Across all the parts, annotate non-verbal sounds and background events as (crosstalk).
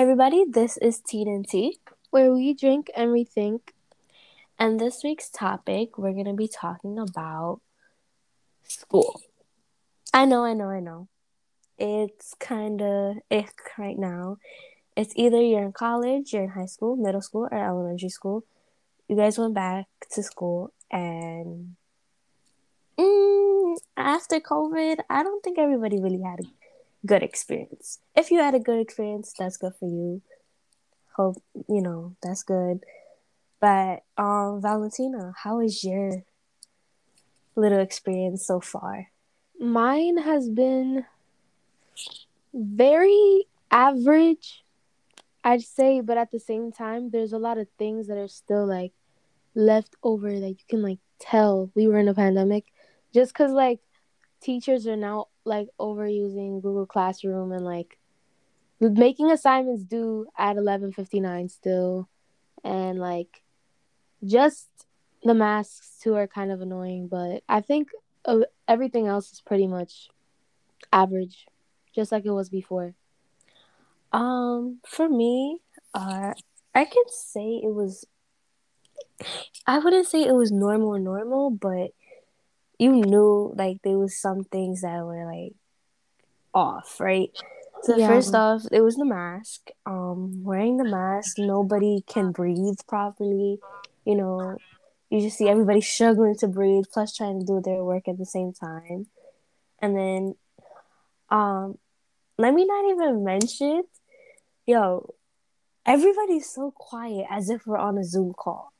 Hi, everybody. This is Teen and Tea, where we drink and rethink. And this week's topic, we're going to be talking about school. I know, I know, I know. It's kind of ick right now. It's either you're in college, you're in high school, middle school, or elementary school. You guys went back to school, and mm, after COVID, I don't think everybody really had a good experience. If you had a good experience, that's good for you. Hope you know that's good. But um, Valentina, how is your little experience so far? Mine has been very average, I'd say, but at the same time, there's a lot of things that are still like left over that you can like tell we were in a pandemic just because like teachers are now like overusing Google Classroom and like making assignments due at 11:59 still and like just the masks too are kind of annoying, but I think uh, everything else is pretty much average, just like it was before. Um, for me, uh, I can say it was. I wouldn't say it was normal normal, but you knew like there was some things that were like off, right? So yeah. first off, it was the mask. Um, wearing the mask, nobody can breathe properly. You know, you just see everybody struggling to breathe, plus trying to do their work at the same time. And then, um, let me not even mention, yo, everybody's so quiet as if we're on a Zoom call.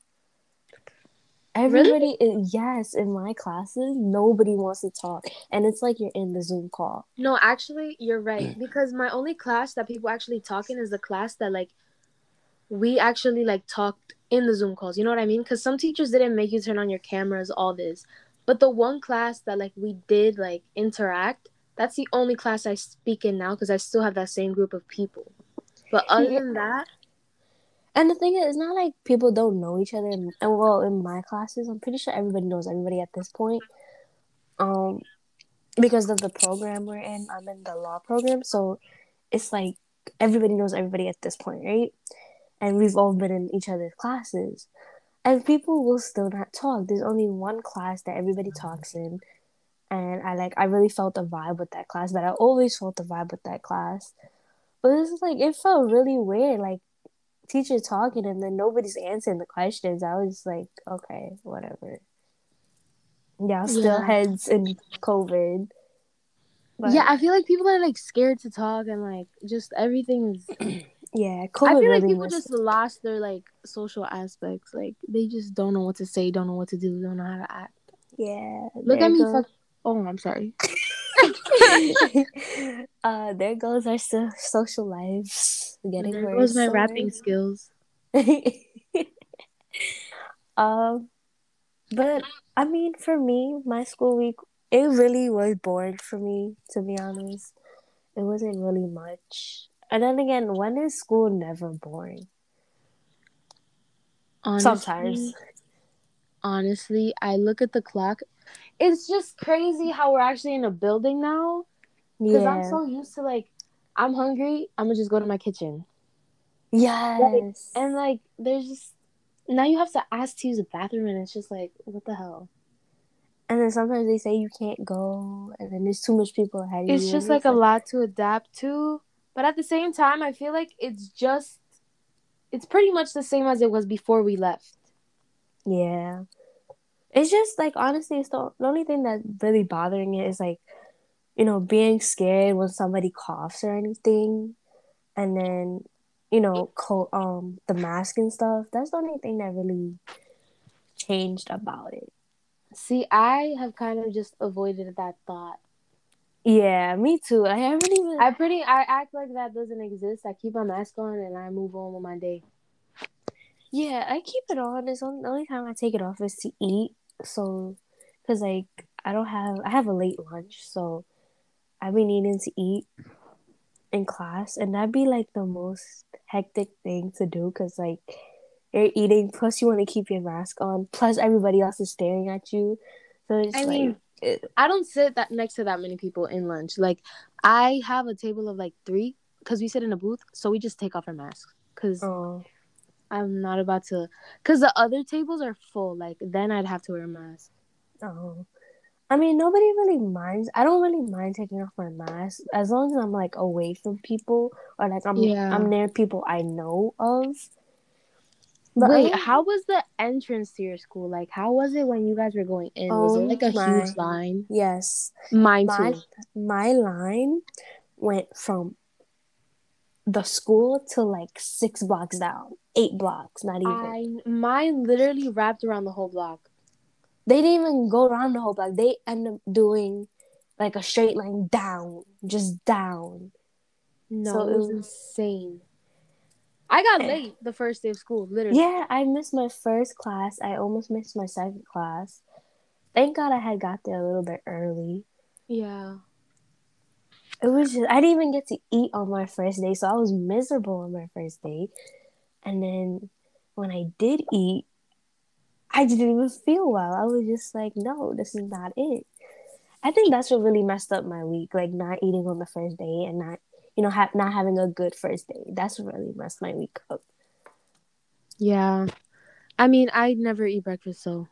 Everybody, really? is, yes, in my classes, nobody wants to talk, and it's like you're in the Zoom call. No, actually, you're right mm. because my only class that people actually talk in is the class that like we actually like talked in the Zoom calls. You know what I mean? Because some teachers didn't make you turn on your cameras, all this, but the one class that like we did like interact, that's the only class I speak in now because I still have that same group of people. But other than that, and the thing is, it's not like people don't know each other. And well, in my classes, I'm pretty sure everybody knows everybody at this point. Um, because of the program we're in, I'm in the law program, so it's like everybody knows everybody at this point, right? And we've all been in each other's classes, and people will still not talk. There's only one class that everybody talks in, and I like I really felt the vibe with that class. But I always felt the vibe with that class. But this is like it felt really weird, like teacher talking and then nobody's answering the questions. I was like, okay, whatever. Yeah, still yeah. heads in COVID. But... Yeah, I feel like people are like scared to talk and like just everything is. (clears throat) yeah, COVID I feel really like people was... just lost their like social aspects. Like they just don't know what to say, don't know what to do, don't know how to act. Yeah. Look at me. Fuck- oh, I'm sorry. (laughs) (laughs) uh, there goes our so- social lives getting there worse. goes my rapping skills. (laughs) um, but I mean, for me, my school week it really was boring for me. To be honest, it wasn't really much. And then again, when is school never boring? Honestly, Sometimes. Honestly, I look at the clock it's just crazy how we're actually in a building now. Because yeah. I'm so used to like, I'm hungry. I'm gonna just go to my kitchen. Yes. Like, and like, there's just now you have to ask to use the bathroom, and it's just like, what the hell. And then sometimes they say you can't go, and then there's too much people ahead of it's you. It's just like, like a lot to adapt to, but at the same time, I feel like it's just, it's pretty much the same as it was before we left. Yeah. It's just like honestly, it's the, the only thing that's really bothering it is like, you know, being scared when somebody coughs or anything, and then, you know, co- um, the mask and stuff. That's the only thing that really changed about it. See, I have kind of just avoided that thought. Yeah, me too. I haven't even. I pretty. I act like that doesn't exist. I keep my mask on and I move on with my day. Yeah, I keep it on. It's only, the only time I take it off is to eat so because like I don't have I have a late lunch, so I've been needing to eat in class, and that'd be like the most hectic thing to do because like you're eating, plus you want to keep your mask on, plus everybody else is staring at you. So it's I like, mean, it, I don't sit that next to that many people in lunch. Like I have a table of like three because we sit in a booth, so we just take off our masks because Oh, I'm not about to. Because the other tables are full. Like then I'd have to wear a mask. oh. I mean, nobody really minds. I don't really mind taking off my mask as long as I'm like away from people or like I'm Yeah. I'm near people I know of. But Wait, don't- how was the entrance to your school? Like, how was it when you guys were going in? was Oh it like a my- huge line? Yes, Mine my too. my line went from the school to like six blocks down, eight blocks, not even. I mine literally wrapped around the whole block. They didn't even go around the whole block. They end up doing like a straight line down, just down. No, So it was- insane. I got Eh. late the first day of school, literally. Yeah, I missed my first class. I almost missed my second class. Thank God I had got there a little bit early. Yeah. It was just I didn't even get to eat on my first day, so I was miserable on my first day. And then when I did eat, I didn't even feel well. I was just like, no, this is not it. I think that's what really messed up my week, like not eating on the first day and not, you know, ha- not having a good first day. That's what really messed my week up. Yeah. I mean, I never eat breakfast, so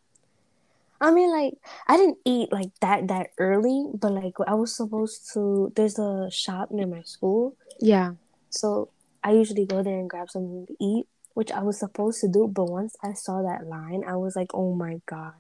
I mean, like I didn't eat like that that early, but like I was supposed to. There's a shop near my school, yeah. So I usually go there and grab something to eat, which I was supposed to do. But once I saw that line, I was like, oh my God.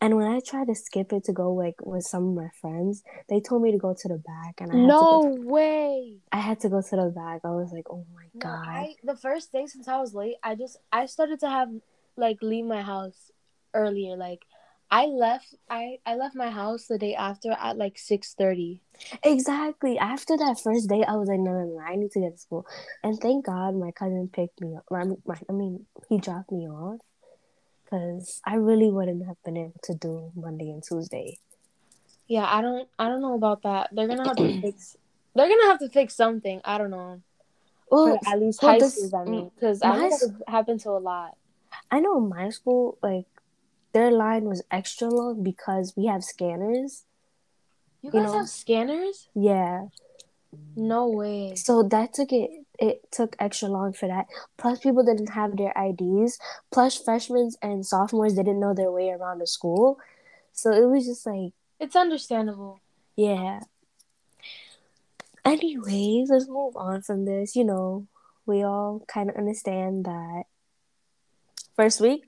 And when I tried to skip it to go like with some of my friends, they told me to go to the back, and I had No to go, way. I had to go to the back. I was like, oh my No, god. I the first day since I was late, I just I started to have like leave my house earlier. Like I left I I left my house the day after at like six thirty. Exactly. After that first day, I was like, no, no, no, I need to get to school. And thank God my cousin picked me up. I mean, I mean he dropped me off because I really wouldn't have been able to do Monday and Tuesday. Yeah, I don't I don't know about that. They're gonna have to (clears throat) fix. They're gonna have to fix something. I don't know. Well, at least well, high this- schools, I mm, mean, because I my know that it happened to a lot. I know my school, like their line was extra long because we have scanners. You You guys know- have scanners? Yeah. No way. So that took it it took extra long for that. Plus people didn't have their IDs. Plus freshmen and sophomores didn't know their way around the school. So it was just like, It's understandable. yeah. Anyways, let's move on from this. You know, we all kind of understand that first week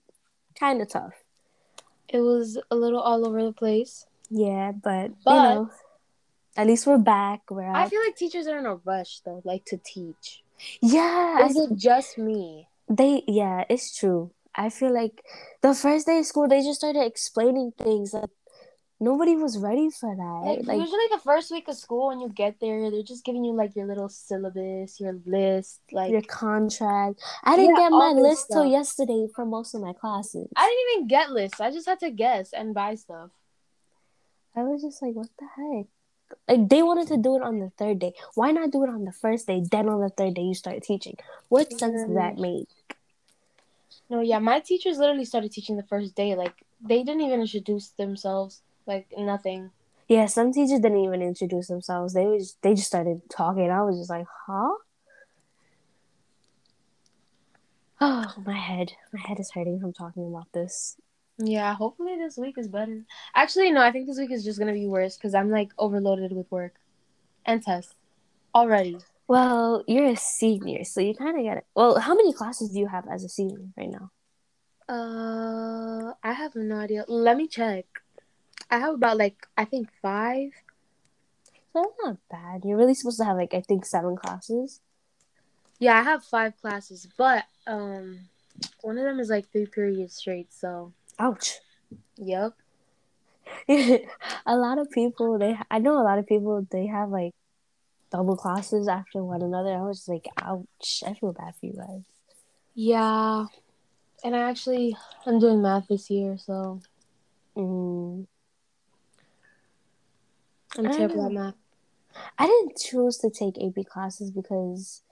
kind of tough. It was a little all over the place. Yeah, but, you But- know, at least we're back. We're I feel like teachers are in a rush though, like to teach. yeah, I Is it just me? They yeah, it's true. I feel like the first day of school they just started explaining things like nobody was ready for that. Like, Like, usually the first week of school when you get there, they're just giving you like your little syllabus, your list, like your contract. I didn't Yeah, get my list till yesterday for most of my classes. I didn't even get lists. I just had to guess and buy stuff. I was just like, what the heck? Like they wanted to do it on the third day. Why not do it on the first day? Then on the third day you start teaching. What sense does that make? No, yeah, my teachers literally started teaching the first day. Like they didn't even introduce themselves. Like nothing. Yeah, some teachers didn't even introduce themselves. They was they just started talking. I was just like, huh? Oh, my head. My head is hurting from talking about this. Yeah, hopefully this week is better. Actually, no, I think this week is just gonna be worse because I'm like overloaded with work and tests already. Well, you're a senior, so you kind of get it. Well, how many classes do you have as a senior right now? Uh, I have no idea. Let me check. I have about like I think five. So that's not bad. You're really supposed to have like I think seven classes. Yeah, I have five classes, but um, one of them is like three periods straight. So, Ouch. yep. (laughs) a lot of people they I know a lot of people they have like double classes after one another. I was just like, ouch. I feel bad for you guys. Yeah, and I actually I'm doing math this year, so Mm. I'm terrible know. at math. I didn't choose to take AP classes because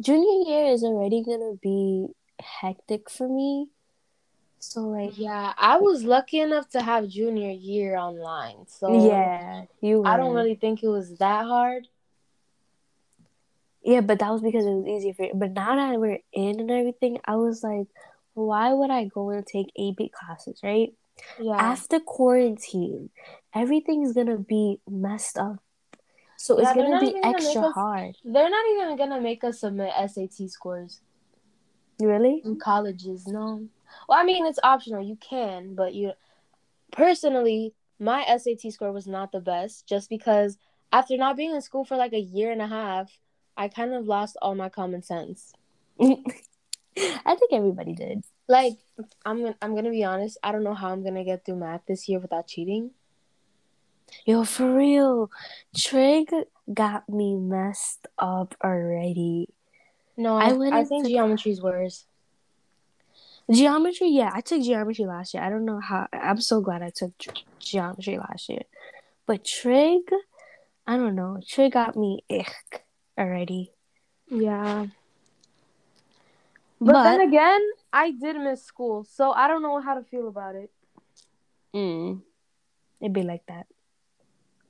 junior year is already gonna be hectic for me. So like Yeah, I was lucky enough to have junior year online, so yeah, you I don't really think it was that hard. Yeah, but that was because it was easier for. You. But now that we're in and everything, I was like, why would I go and take AP classes, right? Yeah. After quarantine, everything's gonna be messed up. So Yeah, it's gonna be even gonna extra us- hard. They're not even gonna make us submit SAT scores Really? in colleges. No. Well, I mean, it's optional. You can, but you. Personally, my SAT score was not the best, just because after not being in school for like a year and a half, I kind of lost all my common sense. (laughs) I think everybody did. Like, I'm gonna, I'm gonna be honest. I don't know how I'm gonna get through math this year without cheating. Yo, for real. Trig got me messed up already. No, I I, went I think geometry's worse. Geometry, yeah, I took geometry last year. I don't know how. I'm so glad I took ge- geometry last year. But trig, I don't know. Trig got me ick already. Yeah. But, But, then again, I did miss school, so I don't know how to feel about it. mm, it'd be like that.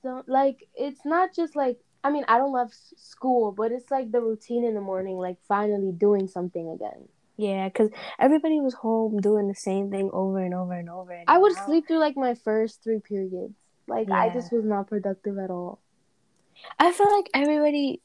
So, like, it's not just like I mean, I don't love school, but it's like the routine in the morning, like finally doing something again. Yeah, because everybody was home doing the same thing over and over and over. And I would now- sleep through like my first three periods. Like, I just was not productive at all. I feel like everybody,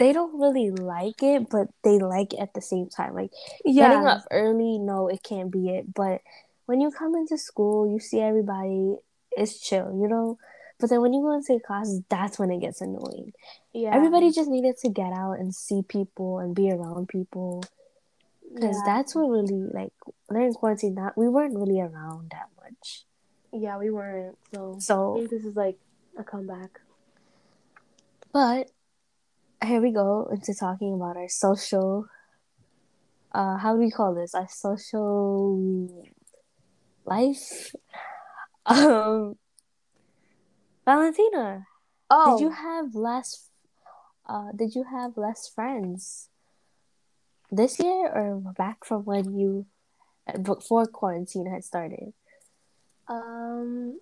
they don't really like it, but they like it at the same time. Like getting up early, no, it can't be it. But when you come into school, you see everybody, it's chill, you know. But then when you go into classes, that's when it gets annoying. Yeah. Everybody just needed to get out and see people and be around people because yeah. that's what really like during quarantine. That we weren't really around that much. Yeah, we weren't. So, I So, think this is like a comeback. but here we go into talking about our social. Uh, how do we call this? Our social life. (laughs) Um, Valentina, Oh, did you have less? Uh, did you have less friends this year or back from when you before quarantine had started? um,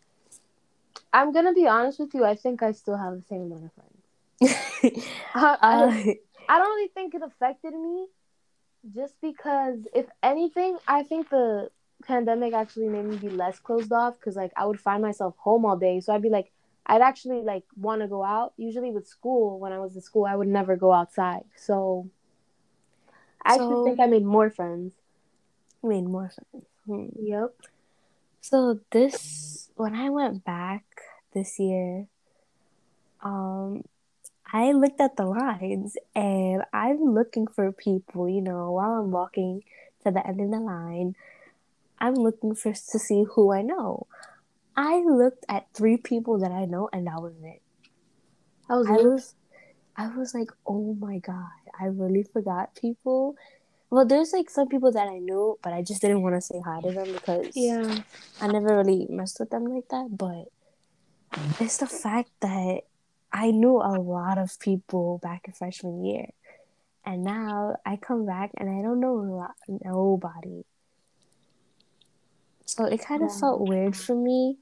I'm gonna be honest with you. I think I still have the same amount of friends. I, uh, I don't really think it affected me just because if anything i think the pandemic actually made me be less closed off because like i would find myself home all day. So i'd be like i'd actually like want to go out. Usually with school when i was in school i would never go outside. So i actually think i made more friends. Made more friends. Hmm. yep So this when I went back this year, um I looked at the lines and I'm looking for people, you know, while I'm walking to the end of the line, I'm looking for to see who I know. I looked at three people that I know and that was it. i was, I was I was like, oh my god, I really forgot people. Well, there's like some people that I knew, but I just didn't want to say hi to them because yeah I never really messed with them like that, but it's the fact that I knew a lot of people back in freshman year. And now I come back and I don't know a lot, nobody. So it kind of Yeah. felt weird for me.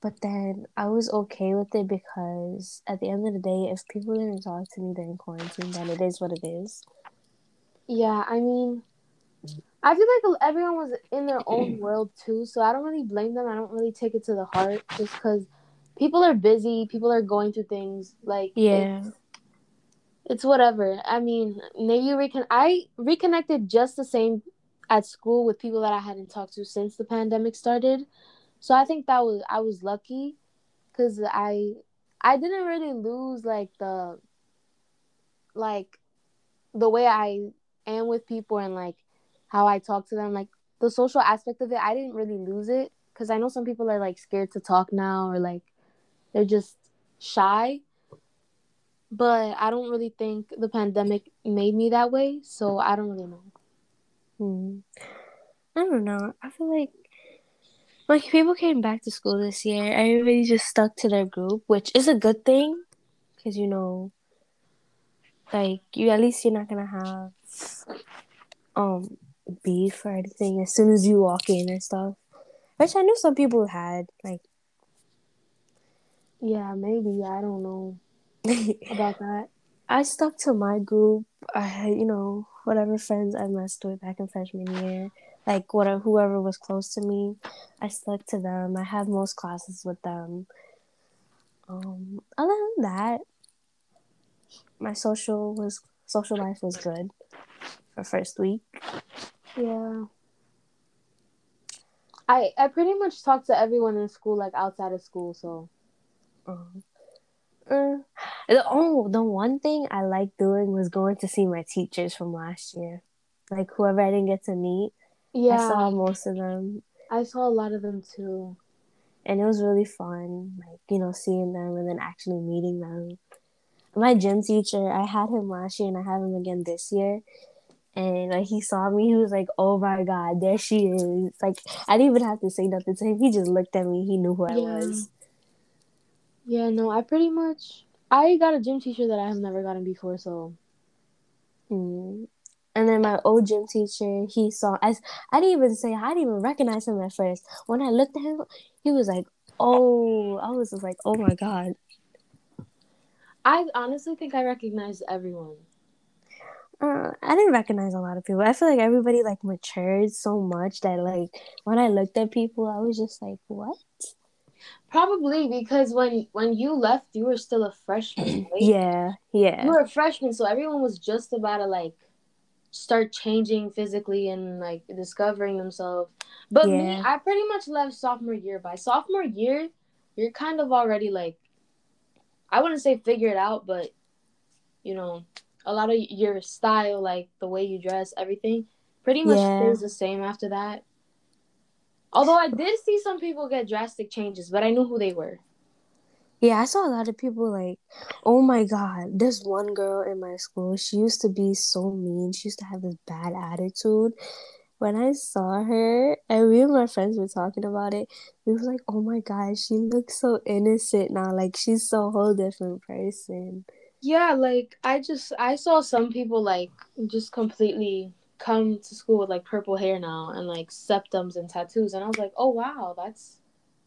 But then I was okay with it because at the end of the day, if people didn't talk to me during quarantine, then it is what it is. yeah i mean i feel like everyone was in their own world too so i don't really blame them i don't really take it to the heart just because people are busy people are going through things like Yeah. it's, it's whatever. I mean maybe you recon i reconnected just the same at school with people that i hadn't talked to since the pandemic started. So i think that was i was lucky because i i didn't really lose like the like the way i am with people and like how i talk to them. Like the social aspect of it i didn't really lose it because i know some people are like scared to talk now or like they're just shy but i don't really think the pandemic made me that way so i don't really know Hmm. I don't know. I feel like like people came back to school this year. Everybody just stuck to their group, which is a good thing because you know, like you at least you're not gonna have um beef or anything as soon as you walk in and stuff. Which I knew some people had like. Yeah maybe i don't know (laughs) about that I stuck to my group. I you know, whatever friends I messed with back in freshman year, like whatever whoever was close to me, I stuck to them. I had most classes with them. Um, other than that, my social was social life was good for first week. Yeah. I I pretty much talked to everyone in school like outside of school, so Um, uh, the, oh, the one thing I liked doing was going to see my teachers from last year, like whoever I didn't get to meet. yeah. I saw most of them, I saw a lot of them too. and it was really fun. Like you know, seeing them and then actually meeting them. My gym teacher, I had him last year, and I have him again this year. And like he saw me, he was like, "Oh my god, there she is!" Like I didn't even have to say nothing to him. He just looked at me. He knew who I Yeah. was. Yeah, no, I pretty much I got a gym teacher that I have never gotten before, so Mm. And then my old gym teacher, he saw I, I didn't even say I didn't even recognize him at first. When I looked at him, he was like, "Oh!" I was just like, "Oh my god!" I honestly think I recognized everyone. Uh, I didn't recognize a lot of people. I feel like everybody like matured so much that like when I looked at people, I was just like, "What?" Probably because when when you left, you were still a freshman, (clears throat) right? Yeah, yeah, You were a freshman, so everyone was just about to like start changing physically and like discovering themselves. But me, I pretty much left sophomore year. By sophomore year, you're kind of already like I wouldn't say figure it out, but you know, a lot of your style, like the way you dress, everything, pretty much Yeah. stays the same after that. Although I did see some people get drastic changes, but I knew who they were. yeah. I saw a lot of people like, "Oh my god!" There's one girl in my school. She used to be so mean. She used to have this bad attitude. When I saw her, and me and my friends were talking about it, we were like, "Oh my god, she looks so innocent now. Like she's so whole different person." Yeah, like I just I saw some people like just completely come to school with like purple hair now and like septums and tattoos and I was like, "Oh wow, that's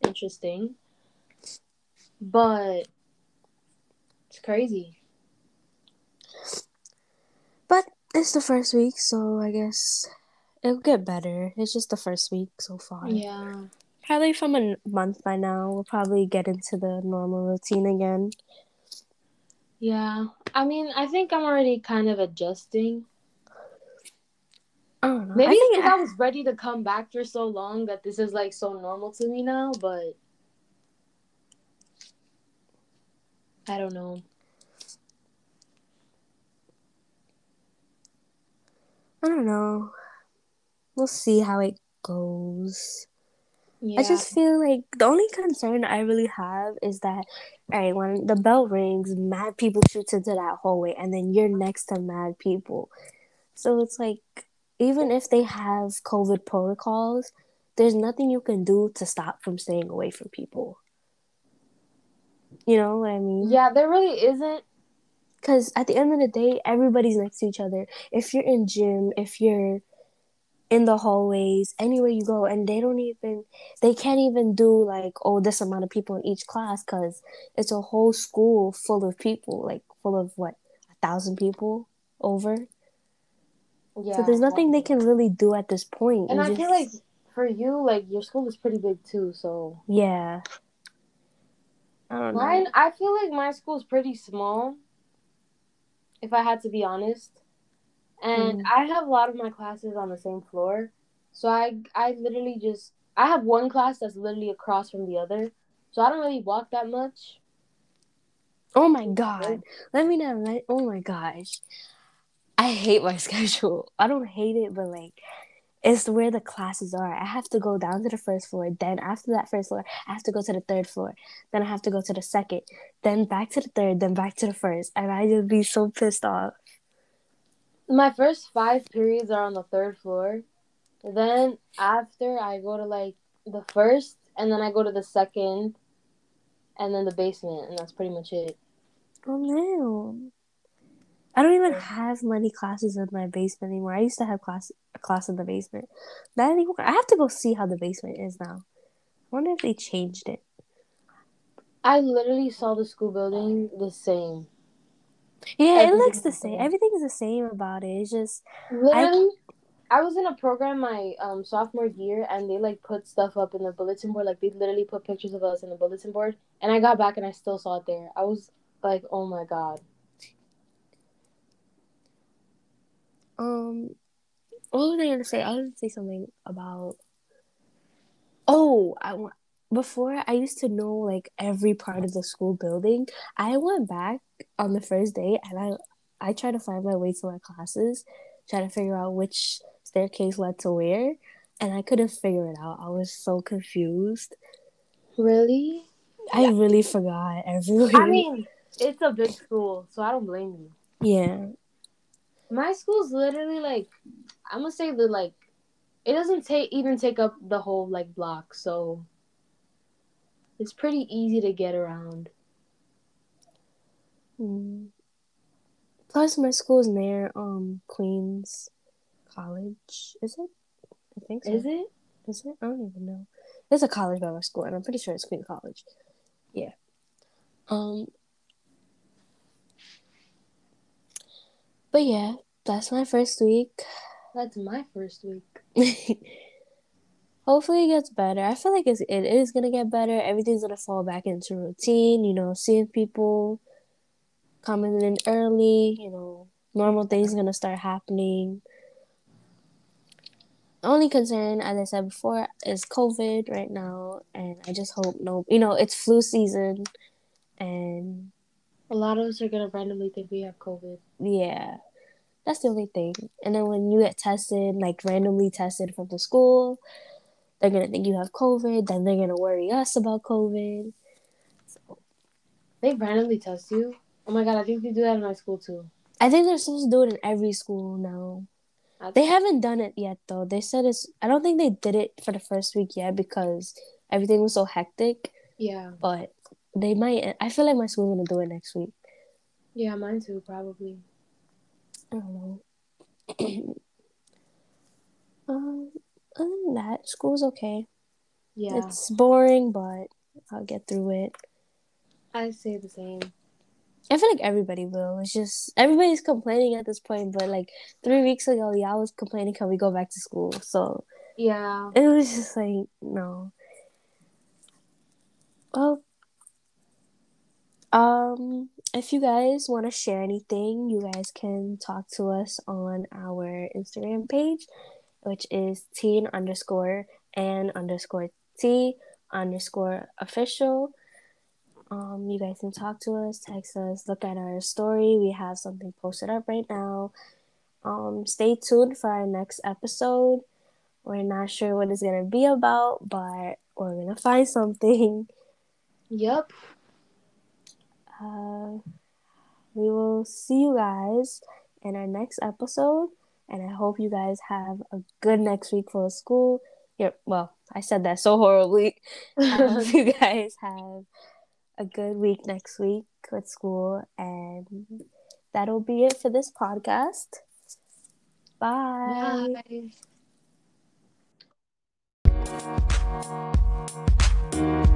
interesting." But it's crazy. But it's the first week, so I guess it'll get better. It's just the first week so far. Yeah. Probably from a month by now, we'll probably get into the normal routine again. Yeah. I mean, I think I'm already kind of adjusting. Oh, I. Maybe I because I was ready to come back for so long that this is like so normal to me now, but I don't know. I don't know. We'll see how it goes. Yeah. I just feel like the only concern I really have is that, all right, when the bell rings, mad people shoots into that hallway, and then you're next to mad people. So it's like, even if they have COVID protocols, there's nothing you can do to stop from staying away from people. You know what I mean? yeah, there really isn't. Because at the end of the day, everybody's next to each other. If you're in gym, if you're in the hallways, anywhere you go, and they don't even, they can't even do like, oh, this amount of people in each class because it's a whole school full of people, like full of what, a thousand people over. Yeah. so there's nothing they can really do at this point. And You I just- feel like for you, like your school is pretty big too. So yeah. I don't know. I feel like my school's pretty small. If I had to be honest, and Mhm. I have a lot of my classes on the same floor, so I I literally just I have one class that's literally across from the other, so I don't really walk that much. Oh my god. Let me know. Let, oh my gosh. I hate my (laughs) schedule. I don't hate it, but like it's where the classes are. I have to go down to the first floor. Then after that first floor, I have to go to the third floor. Then I have to go to the second. Then back to the third. Then back to the first. And I just be so pissed off. My first five periods are on the third floor. Then after I go to like the first, and then I go to the second, and then the basement, and that's pretty much it. Oh no. I don't even have many classes in my basement anymore. I used to have class a class in the basement. Not anymore. I have to go see how the basement is now. I wonder if they changed it. I literally saw the school building the same. Yeah, it looks the same. Everything's the same about it. It's just literally. I, I was in a program my um, sophomore year, and they like put stuff up in the bulletin board. Like they literally put pictures of us in the bulletin board, and I got back and I still saw it there. I was like, "Oh my god." Um, what was I gonna say? I was gonna say something about. Oh, I want before I used to know like every part of the school building. I went back on the first day and I I tried to find my way to my classes, try to figure out which staircase led to where, and I couldn't figure it out. I was so confused. Really? I yeah. really forgot everywhere. I mean, it's a big school, so I don't blame you. (laughs) Yeah. My school's literally like I'm gonna say that like it doesn't take even take up the whole like block, so it's pretty easy to get around. Mm. Plus, my school is near um Queens College. Is it? I think so. Is it? Is it? I don't even know. There's a college by my school, and I'm pretty sure it's Queens College. Yeah. Um. But yeah, that's my first week. That's my first week. (laughs) hopefully it gets better. I feel like it's, it is gonna get better. Everything's gonna fall back into routine. You know, seeing people coming in early. You know, normal things gonna start happening. Only concern, as I said before, is COVID right now, and I just hope no. You know, it's flu season, and a lot of us are gonna randomly think we have COVID. Yeah, that's the only thing. And then when you get tested, like randomly tested from the school, they're gonna think you have COVID. Then they're gonna worry us about COVID. So. They randomly test you. Oh my god, I think they do that in my school too. I think they're supposed to do it in every school now. They haven't done it yet though. They said it's. I don't think they did it for the first week yet because everything was so hectic. Yeah. But they might. I feel like my school's gonna do it next week. Yeah, mine too, probably. I don't know. (clears throat) um, other than that, school's okay. Yeah. It's boring, but I'll get through it. I say the same. I feel like everybody will. It's just everybody's complaining at this point, but like three weeks ago, y'all was complaining, can we go back to school? So yeah, it was just like no. Well, um, if you guys want to share anything, you guys can talk to us on our Instagram page which is teen underscore and underscore tea underscore official. Um, you guys can talk to us, text us, look at our story. We have something posted up right now. Um, stay tuned for our next episode. We're not sure what it's gonna be about, but we're gonna find something. Yep. Uh, we will see you guys in our next episode and I hope you guys have a good next week for school. Yeah, well, I said that so horribly. (laughs) I hope you guys have a good week next week with school, and that'll be it for this podcast. Bye. Bye.